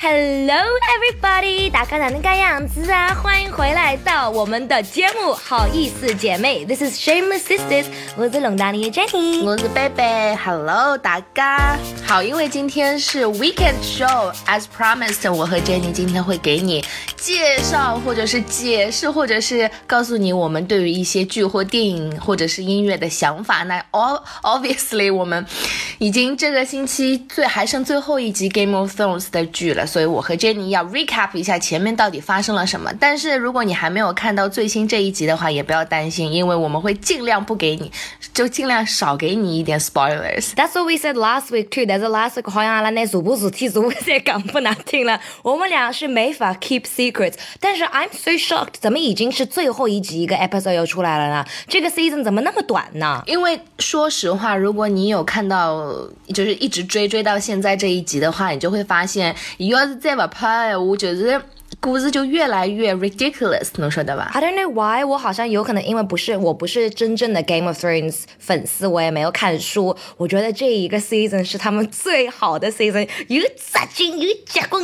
Hello everybody，大家哪能个样子啊？欢迎回来到我们的节目，好意思姐妹，This is Shameless Sisters，我是龙大妮 Jenny，我是贝贝，Hello 大家好，因为今天是 Weekend Show，as promised，我和 Jenny 今天会给你介绍，或者是解释，或者是告诉你我们对于一些剧或电影或者是音乐的想法。那 obviously 我们已经这个星期最还剩最后一集 Game of Thrones 的剧了。所以我和 Jenny 要 recap 一下前面到底发生了什么。但是如果你还没有看到最新这一集的话，也不要担心，因为我们会尽量不给你，就尽量少给你一点 spoilers。That's what we said last week too。但是 last week 好像阿拉那主播主题主播在讲不难听了，我们俩是没法 keep secrets。但是 I'm so shocked，怎么已经是最后一集一个 episode 又出来了呢？这个 season 怎么那么短呢？因为说实话，如果你有看到，就是一直追追到现在这一集的话，你就会发现有。要是再不拍，我就是故事就越来越 ridiculous，能说的吧？I don't know why，我好像有可能因为不是我不是真正的 Game of Thrones 粉丝，我也没有看书。我觉得这一个 season 是他们最好的 season，you are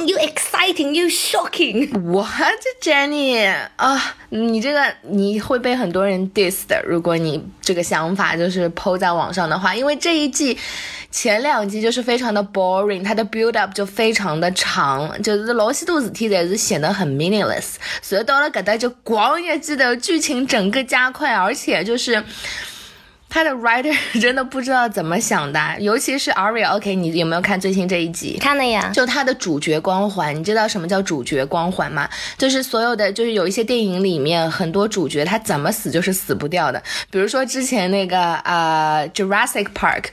又结棍又 exciting 又 shocking。What Jenny 啊，你这个你会被很多人 diss 的，如果你这个想法就是 po 在网上的话，因为这一季。前两季就是非常的 boring，它的 build up 就非常的长，就是老许多事体才是显得很 meaningless，所以到了搿搭就咣一记得剧情整个加快，而且就是。他的 writer 真的不知道怎么想的，尤其是 Aria。OK，你有没有看最新这一集？看了呀。就他的主角光环，你知道什么叫主角光环吗？就是所有的，就是有一些电影里面很多主角他怎么死就是死不掉的。比如说之前那个啊 Jurassic Park，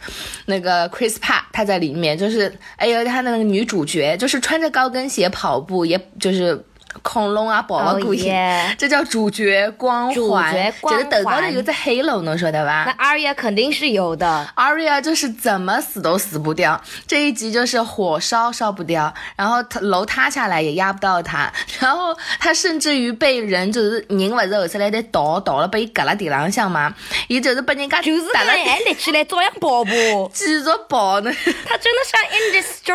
那个 Chris Pratt 他在里面，就是哎呦他的那个女主角就是穿着高跟鞋跑步，也就是。恐龙啊，跑了过去，这叫主角光环。就是头高头有只黑龙，能说的吧？那 Aria 肯定是有的。Aria 就是怎么死都死不掉，这一集就是火烧烧不掉，然后楼塌下来也压不到他，然后他甚至于被人就是人不是后出来的倒倒了，被搁了地浪向嘛，也就是被人家就是还立起来照样跑步，继续跑呢。他真的像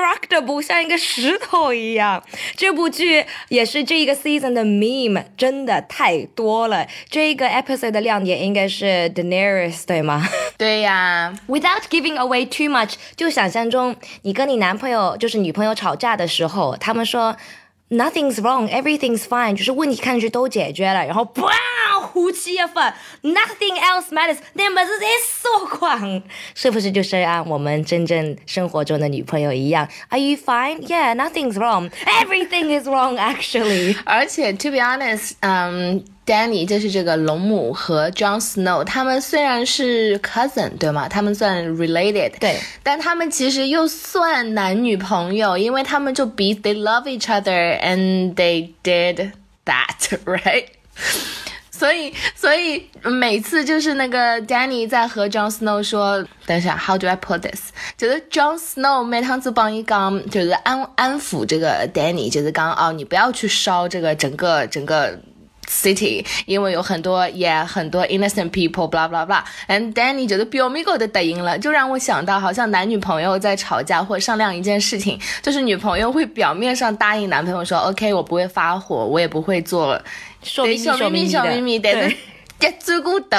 indestructible，像一个石头一样。这部剧也是。这一个 season 的 meme 真的太多了。这一个 episode 的亮点应该是 Daenerys 对吗？对呀。Without giving away too much，就想象中你跟你男朋友就是女朋友吵架的时候，他们说。Nothing's wrong, everything's fine，就是问题看上去都解决了，然后哇，呼气一份，Nothing else matters，那么是在说谎，是不是就是按我们真正生活中的女朋友一样？Are you fine? Yeah, nothing's wrong. Everything is wrong actually. 而且 to be honest，嗯。 Danny 就是这个龙母和 Jon Snow，他们虽然是 cousin，对吗？他们算 related，对，但他们其实又算男女朋友，因为他们就比 they love each other and they did that，right？所以，所以每次就是那个 Danny 在和 Jon Snow 说，等一下，How do I put this？就是 Jon Snow 每趟子帮一刚，就是安安抚这个 Danny，就是刚哦，你不要去烧这个整个整个。City，因为有很多也很多 innocent people，blah blah blah，and Danny 觉得 BOMIGO 的答应了，就让我想到好像男女朋友在吵架或商量一件事情，就是女朋友会表面上答应男朋友说 OK，我不会发火，我也不会做小秘密小秘密，但是。一转过头，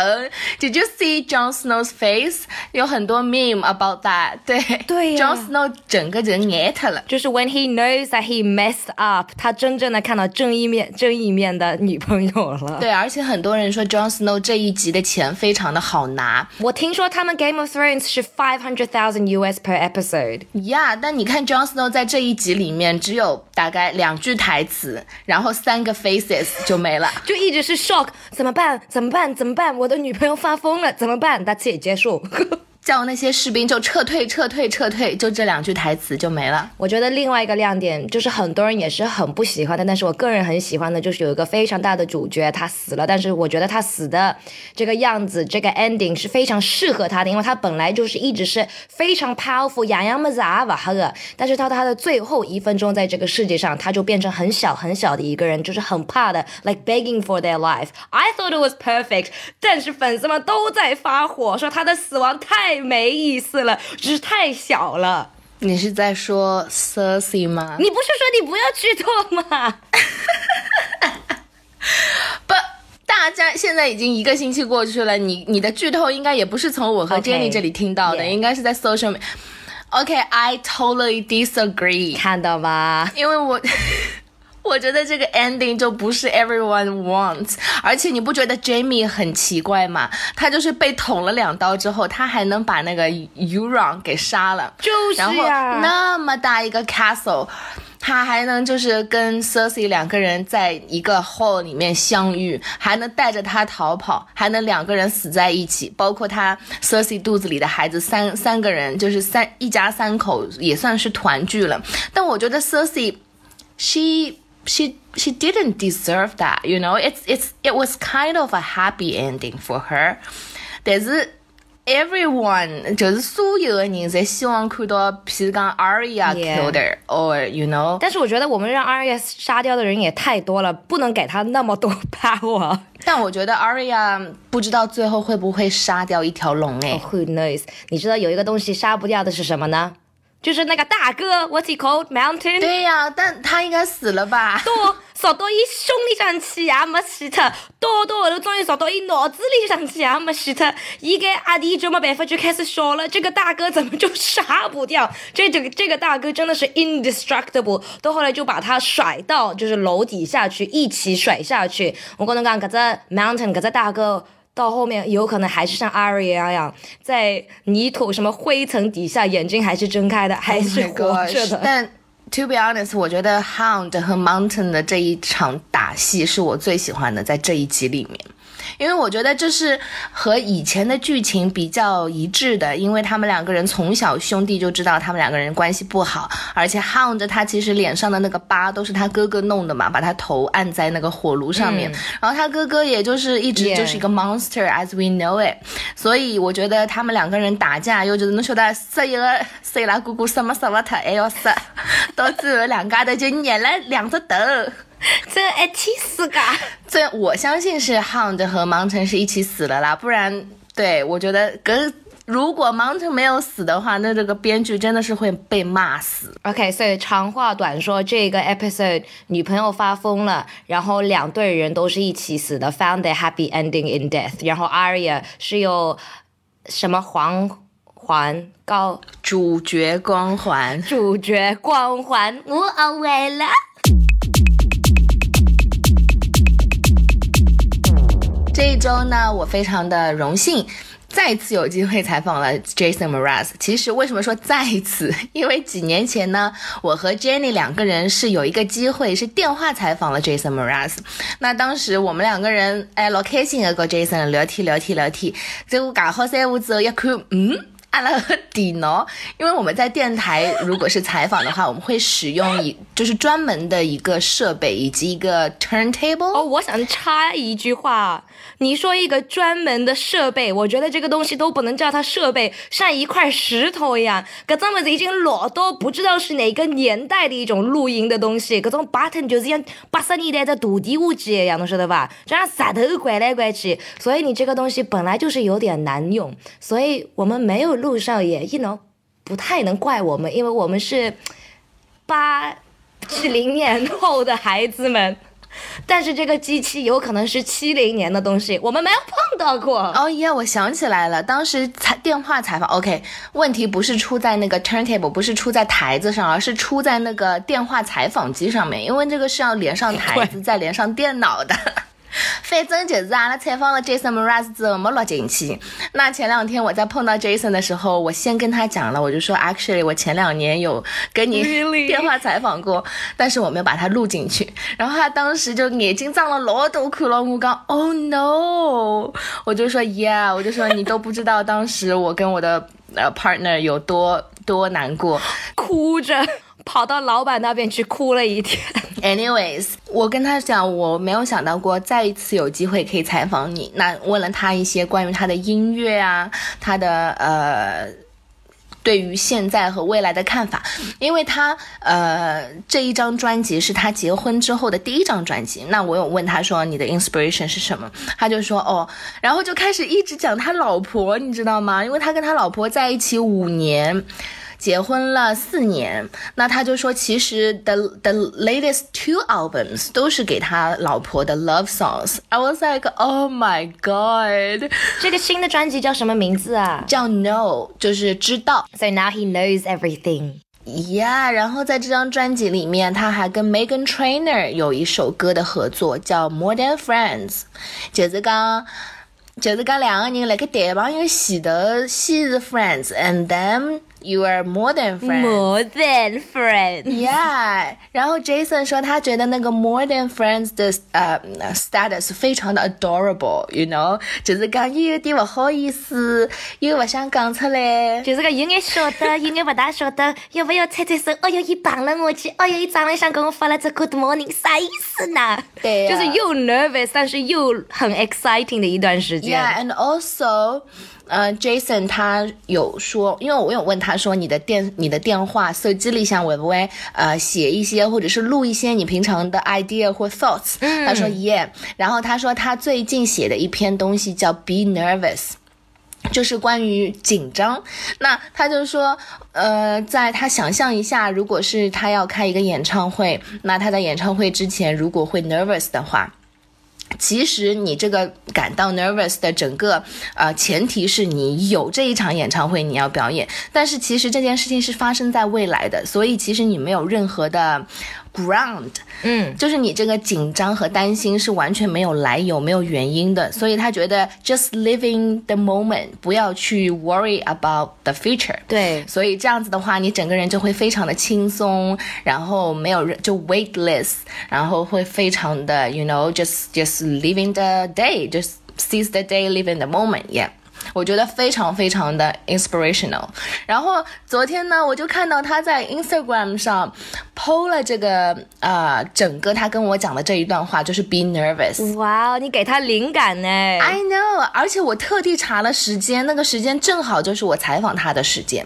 Did you see Jon Snow's face？有很多 meme about that。对对呀，Jon Snow 整个人呆特了。就是 when he knows that he messed up，他真正的看到正义面、正义面的女朋友了。对，而且很多人说 Jon Snow 这一集的钱非常的好拿。我听说他们 Game of Thrones 是 five hundred thousand US per episode。Yeah，但你看 Jon Snow 在这一集里面只有大概两句台词，然后三个 faces 就没了，就一直是 shock，怎么办？怎么？ 怎么办？怎么办？我的女朋友发疯了，怎么办？大次也结束。叫那些士兵就撤退，撤退，撤退，就这两句台词就没了。我觉得另外一个亮点就是很多人也是很不喜欢的，但是我个人很喜欢的，就是有一个非常大的主角他死了，但是我觉得他死的这个样子，这个 ending 是非常适合他的，因为他本来就是一直是非常 powerful，洋洋么子啊吧哈，但是到他的最后一分钟，在这个世界上，他就变成很小很小的一个人，就是很怕的，like begging for their life。I thought it was perfect，但是粉丝们都在发火，说他的死亡太。没意思了，只是太小了。你是在说 Cersei 吗？你不是说你不要剧透吗？不，大家现在已经一个星期过去了，你你的剧透应该也不是从我和 Jenny 这里听到的.应该是在 social。OK，I、totally disagree，看到吧？因为我我觉得这个 ending 就不是 everyone wants，而且你不觉得 Jamie 很奇怪吗？他就是被捅了两刀之后，他还能把那个 Euron 给杀了，就是然后那么大一个 castle。他还能就是跟 Cersei 两个人在一个 hall 里面相遇，还能带着他逃跑，还能两个人死在一起，包括他 Cersei 肚子里的孩子三三个人，就是三一家三口也算是团聚了。但我觉得 Cersei she she didn't deserve that you know it's it's it was kind of a happy ending for her 但是 everyone 就是所有的人侪希望看到譬如讲 Arya Yeah. killed her or you know 但是我觉得我们让 Arya 杀掉的人也太多了，不能给他那么多 power。但我觉得 Arya 不知道最后会不会杀掉一条龙诶、Who knows？你知道有一个东西杀不掉的是什么呢？就是那个大哥，What's he called? Mountain。对呀、但他应该死了吧？多扫到一胸里上去也没死脱，到到后头终于扫到一脑子里上去也没死脱，伊个阿弟就没办法就开始笑了，这个大哥怎么就杀不掉？这这个 这个大哥真的是 indestructible，到后来就把他甩到就是楼底下去，一起甩下去。我跟侬讲，搿只 mountain 搿只大哥。到后面有可能还是像 Arya 一样，在泥土什么灰尘底下，眼睛还是睁开的，还是 Oh 活着的。但 to be honest，我觉得 Hound 和 Mountain 的这一场打戏是我最喜欢的，在这一集里面。因为我觉得这是和以前的剧情比较一致的，因为他们两个人从小兄弟就知道他们两个人关系不好，而且 Hound 他其实脸上的那个疤都是他哥哥弄的嘛，把他头按在那个火炉上面，然后他哥哥也就是一直就是一个 monster as we know it，所以我觉得他们两个人打架，又就是侬晓得杀一个杀伊拉哥哥杀没杀不脱，还要杀，到最后两家头就捏了两只头。这一起死噶！这我相信是 Hound 和 Mountain 是一起死了啦，不然对我觉得跟如果 Mountain 没有死的话，那这个编剧真的是会被骂死。OK，所以长话短说，这个 episode 女朋友发疯了，然后两队人都是一起死的，found a happy ending in death。然后 Arya 是有什么皇环高主角光环，主角光环无所谓了。这一周呢，我非常的荣幸。再次有机会采访了 Jason Mraz。其实为什么说再次？因为几年前呢，我和 Jenny 两个人是有一个机会是电话采访了 Jason Mraz。那当时我们两个人哎老开心的跟 Jason 聊天聊天聊天，结果讲好三五之后一看，嗯。按了个电脑，因为我们在电台如果是采访的话，我们会使用一 就是专门的一个设备以及一个 turntable。哦，我想插一句话，你说一个专门的设备，我觉得这个东西都不能叫它设备，像一块石头一样，搿种物事已经老到不知道是哪个年代的一种录音的东西，搿种 button 就是像八十年代的大地物机一样，侬晓得吧？就像石头拐来拐去，所以你这个东西本来就是有点难用，所以我们没有录上也一能不太能怪我们，因为我们是八七零年后的孩子们。但是这个机器有可能是七零年的东西，我们没有碰到过。哦耶，我想起来了，当时采电话采访，OK，问题不是出在那个 turntable，不是出在台子上，而是出在那个电话采访机上面，因为这个是要连上台子，再连上电脑的。反正就是阿拉采访了 Jason Mraz 之后没录进去。那前两天我在碰到 Jason 的时候，我先跟他讲了，我就说 Actually，我前两年有跟你？电话采访过，但是我没有把它录进去。然后他当时就眼睛张了老大，看了我讲 Oh no！我就说 Yeah，我就说你都不知道当时我跟我的呃 partner 有多多难过。哭着跑到老板那边去哭了一天。Anyways，我跟他讲，我没有想到过再一次有机会可以采访你。那问了他一些关于他的音乐啊，他的呃。对于现在和未来的看法，因为他呃这一张专辑是他结婚之后的第一张专辑，那我有问他说你的 inspiration 是什么，他就说哦，然后就开始一直讲他老婆，你知道吗？因为他跟他老婆在一起五年，结婚了四年，那他就说，其实 the the latest two albums 都是给他老婆的 love songs。I was like, oh my god！这个新的专辑叫什么名字啊？叫 Know，就是知道。So now he knows everything. Yeah，然后在这张专辑里面，他还跟 Megan Trainer 有一首歌的合作，叫 More Than Friends，就是刚，就是刚两个人辣蓋談朋友前頭先是 friends，and then you are more than friends。 More than friends. Yeah，然后 Jason 说他觉得那个 more than friends 的呃 status 非常的 adorable，you know，就是讲又有点不好意思，又不想讲出来。就是个有眼晓得，有眼不大晓得，要不要猜猜手？哎呦，一帮了我去，哎呦，一早上想跟我发了这 Good morning，啥意思呢？对呀就是又 nervous，但是又很 exciting 的一段时间。 Yeah, and also， 呃，Jason 他有说，因为我有问他说，你的电你的电话手机里想会不会呃写一些或者是录一些你平常的 idea 或 thoughts？他说 Yeah，然后他说他最近写的一篇东西叫 Be Nervous。就是关于紧张，那他就说，呃，在他想象一下，如果是他要开一个演唱会，那他在演唱会之前如果会 nervous 的話。其实你这个感到 nervous 的整个呃前提是你有这一场演唱会你要表演，但是其实这件事情是发生在未来的，所以其实你没有任何的 ground，嗯，就是你这个紧张和担心是完全没有来由、没有原因的，所以他觉得 just living the moment，不要去 worry about the future。对，所以这样子的话，你整个人就会非常的轻松，然后没有人就 weightless，然后会非常的 you know just just living the day，just seize the day，living the moment，yeah。我觉得非常非常的 inspirational。然后昨天呢，我就看到他在 Instagram 上 PO 了这个呃整个他跟我讲的这一段话，就是 be nervous。哇哦，你给他灵感呢？I know，而且我特地查了时间，那个时间正好就是我采访他的时间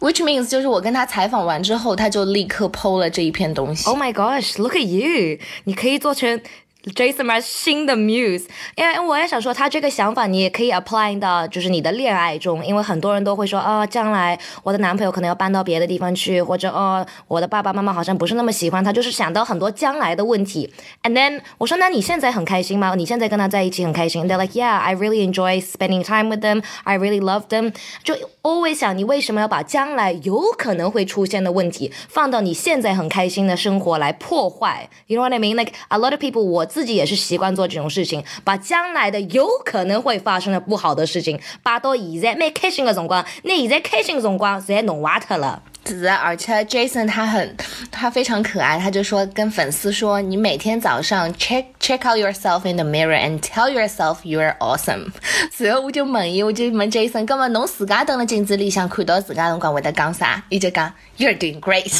，which means 就是我跟他采访完之后，他就立刻 PO 了这一篇东西。Oh my gosh, look at you！你可以做成 Jason Mraz 新的 muse，因为我也想说，他这个想法你也可以 apply 到就是你的恋爱中，因为很多人都会说，哦，将来我的男朋友可能要搬到别的地方去，或者哦，我的爸爸妈妈好像不是那么喜欢他，就是想到很多将来的问题。And then 我说，那你现在很开心吗？你现在跟他在一起很开心？They're like, yeah, I really enjoy spending time with them. I really love them. 就 always 想，你为什么要把将来有可能会出现的问题放到你现在很开心的生活来破坏？You know what I mean? Like a lot of people，我自己也是习惯做这种事情，把将来的有可能会发生的不好的事情，摆到现在蛮开心的辰光，你现在开心的辰光，直接弄坏它了。子，而且 Jason 他很他非常可爱，他就说跟粉丝说，你每天早上 check check out yourself in the mirror and tell yourself you are awesome。随后我就问伊，我就问 Jason，咁麼侬自家蹲辣镜子里想看到自家辰光会得讲啥？伊就讲 You're doing great。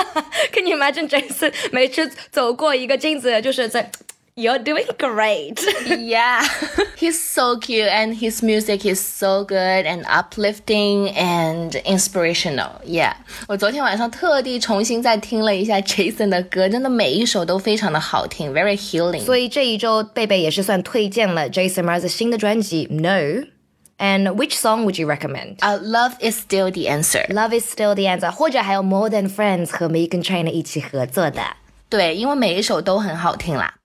Can you imagine Jason 每次走过一个镜子，就是在 You're doing great。 Yeah, he's so cute and his music is so good and uplifting and inspirational. Yeah，我昨天晚上特地重新再听了一下 Jason 的歌，真的每一首都非常的好听，very healing。所以这一周贝贝也是算推荐了 Jason Mraz 新的专辑 No。And which song would you recommend? Uh, love is still the answer. Love is still the answer，或者还有 More Than Friends 和 Megan Trainor 一起合作的。对，因为每一首都很好听啦。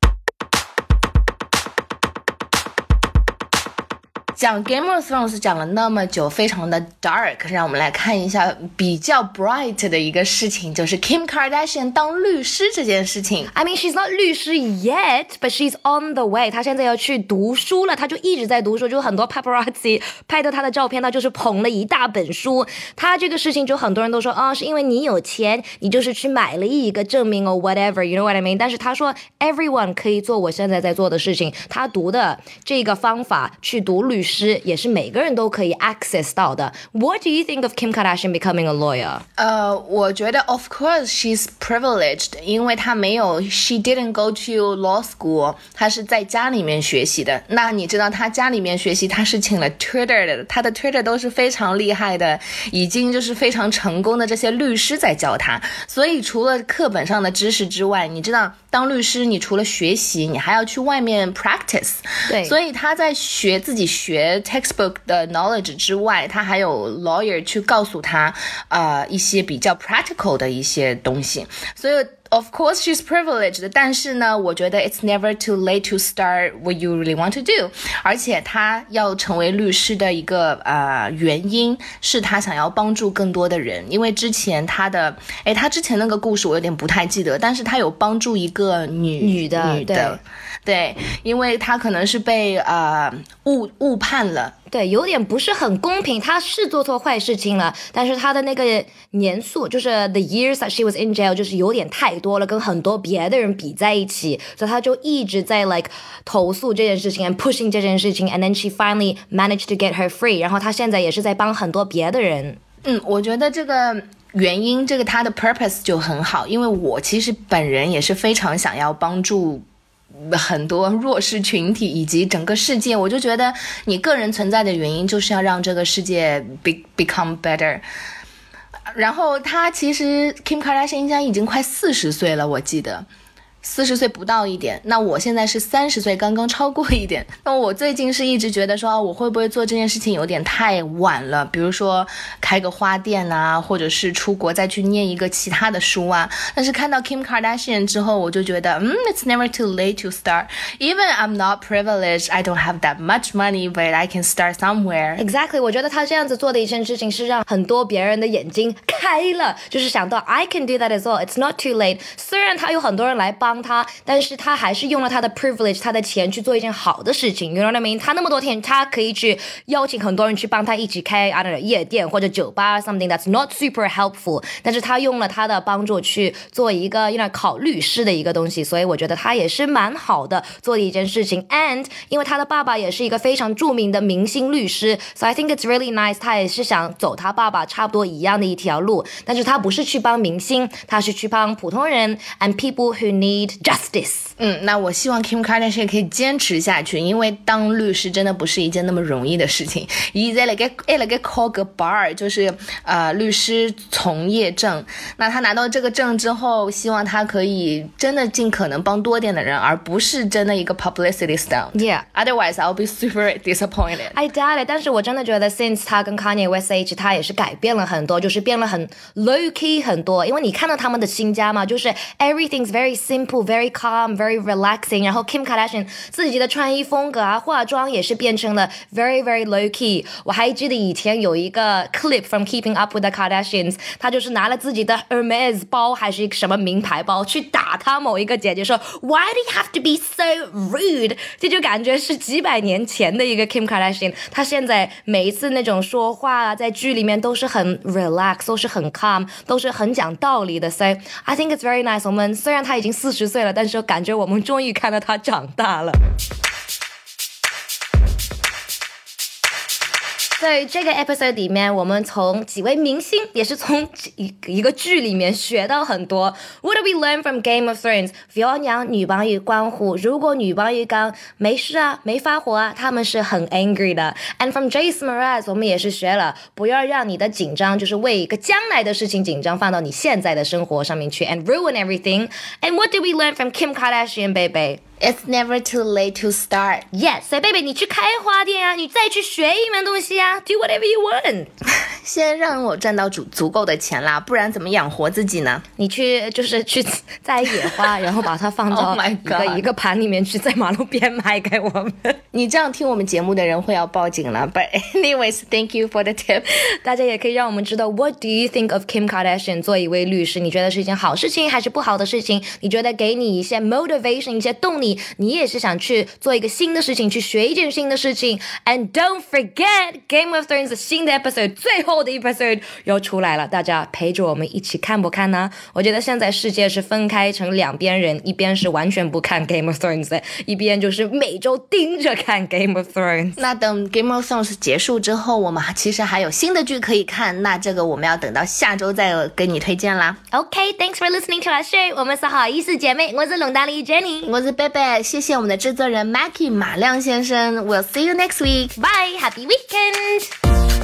讲 Game of Thrones 讲了那么久，非常的 dark，让我们来看一下比较 bright 的一个事情，就是 Kim Kardashian 当律师这件事情。I mean, she's not 律师 yet, but she's on the way. 她现在要去读书了，她就一直在读书，就很多 paparazzi 拍到她的照片，她就是捧了一大本书。她这个事情就很多人都说，啊、是因为你有钱，你就是去买了一个证明 or whatever, you know what I mean？但是她说，everyone 可以做我现在在做的事情。她读的这个方法去读律师师。也是每个人都可以 access 到的。What do you think of Kim Kardashian becoming a lawyer？呃，我觉得 of course she's privileged，因为她没有，she didn't go to law school，她是在家里面学习的。那你知道她家里面学习，她是请了 Twitter 的，她的 Twitter 都是非常厉害的，已经就是非常成功的这些律师在教她。所以除了课本上的知识之外，你知道当律师，你除了学习，你还要去外面 practice。对，所以他在学自己学 textbook 的 knowledge 之外，他还有 lawyer 去告诉他，呃，一些比较 practical 的一些东西。所以。Of course, she's privileged. 但是呢，我觉得 it's never too late to start what you really want to do. 而且她要成为律师的一个呃原因是她想要帮助更多的人。因为之前她的，哎，她之前那个故事我有点不太记得，但是她有帮助一个女女的女的，对，因为她可能是被呃误误判了。对，有点不是很公平。他是做错坏事情了，但是他的那个年数，就是 the years that she was in jail，就是有点太多了，跟很多别的人比在一起，所以他就一直在 like 投诉这件事情，and pushing 这件事情，and then she finally managed to get her free。然后他现在也是在帮很多别的人。嗯，我觉得这个原因，这个他的 purpose 就很好，因为我其实本人也是非常想要帮助。很多弱势群体以及整个世界，我就觉得你个人存在的原因就是要让这个世界 be become better。然后他其实 Kim Kardashian 应该已经快四十岁了，我记得。四十岁不到一点，那我现在是三十岁，刚刚超过一点。那我最近是一直觉得说，我会不会做这件事情有点太晚了？比如说开个花店啊，或者是出国再去念一个其他的书啊。但是看到 Kim Kardashian 之后，我就觉得，嗯，It's never too late to start. Even I'm not privileged, I don't have that much money, but I can start somewhere. Exactly，我觉得他这样子做的一件事情是让很多别人的眼睛开了，就是想到 I can do that as well. It's not too late. 虽然他有很多人来帮。帮他，但是他还是用了他的 privilege，他的钱去做一件好的事情。You know what I mean？他那么多钱，他可以去邀请很多人去帮他一起开 I don't know 夜店或者酒吧 something that's not super helpful。但是他用了他的帮助去做一个 you know 考律师的一个东西，所以我觉得他也是蛮好的做的一件事情。And 因为他的爸爸也是一个非常著名的明星律师，so I think it's really nice。他也是想走他爸爸差不多一样的一条路，但是他不是去帮明星，他是去帮普通人 and people who need justice。嗯，那我希望 Kim Kardashian 可以坚持下去，因为当律师真的不是一件那么容易的事情。伊在那个哎那个考个 bar，就是呃律师从业证。那他拿到这个证之后，希望他可以真的尽可能帮多点的人，而不是真的一个 publicity stunt。Yeah. Otherwise, I'll be super disappointed. I doubt it. 但是我真的觉得，since 他跟 Kanye West 一起，他也是改变了很多，就是变了很 low key 很多。因为你看到他们的新家嘛，就是 everything's very simple, very calm, very relaxing，然后 Kim Kardashian 自己的穿衣风格啊，化妆也是变成了 very very low key。我还记得以前有一个 clip from Keeping Up with the Kardashians，他就是拿了自己的 Hermes 包还是一个什么名牌包去打他某一个姐姐，说 Why do you have to be so rude？这就感觉是几百年前的一个 Kim Kardashian。她现在每一次那种说话啊，在剧里面都是很 relax，都是很 calm，都是很讲道理的。So I think it's very nice。我们虽然他已经四十 十岁了，但是感觉我们终于看到他长大了。在这个 episode 里面，我们从几位明星，也是从一一个剧里面学到很多。What do we learn from Game of Thrones？表扬女王与关虎，如果女王与刚没事啊，没发火啊，他们是很 angry 的。And from Jason Mraz，我们也是学了，不要让你的紧张就是为一个将来的事情紧张，放到你现在的生活上面去，and ruin everything。And what did we learn from Kim It's never too late to start. Yes，所以贝贝，你去开花店呀、啊，你再去学一门东西呀、啊、，Do whatever you want。先让我赚到足足够的钱啦，不然怎么养活自己呢？你去就是去摘野花，然后把它放到 一个一个盘里面去，在马路边卖给我们。你这样听我们节目的人会要报警了。But anyways，thank you for the tip。大家也可以让我们知道，What do you think of Kim Kardashian 做一位律师？你觉得是一件好事情还是不好的事情？你觉得给你一些 motivation，一些动力？你也是想去做一个新的事情，去学一件新的事情。And don't forget Game of Thrones 新的 episode 最后的 episode 又出来了，大家陪着我们一起看不看呢？我觉得现在世界是分开成两边人，一边是完全不看 Game of Thrones，一边就是每周盯着看 Game of Thrones。那等 Game of Thrones 结束之后，我们其实还有新的剧可以看，那这个我们要等到下周再给你推荐啦。OK，thanks for listening to our show。我们是好意思姐妹，我是龙大丽 Jenny，我是贝贝，谢谢我们的制作人 Mackie 马亮先生。We'll see you next week. Bye. Happy weekend.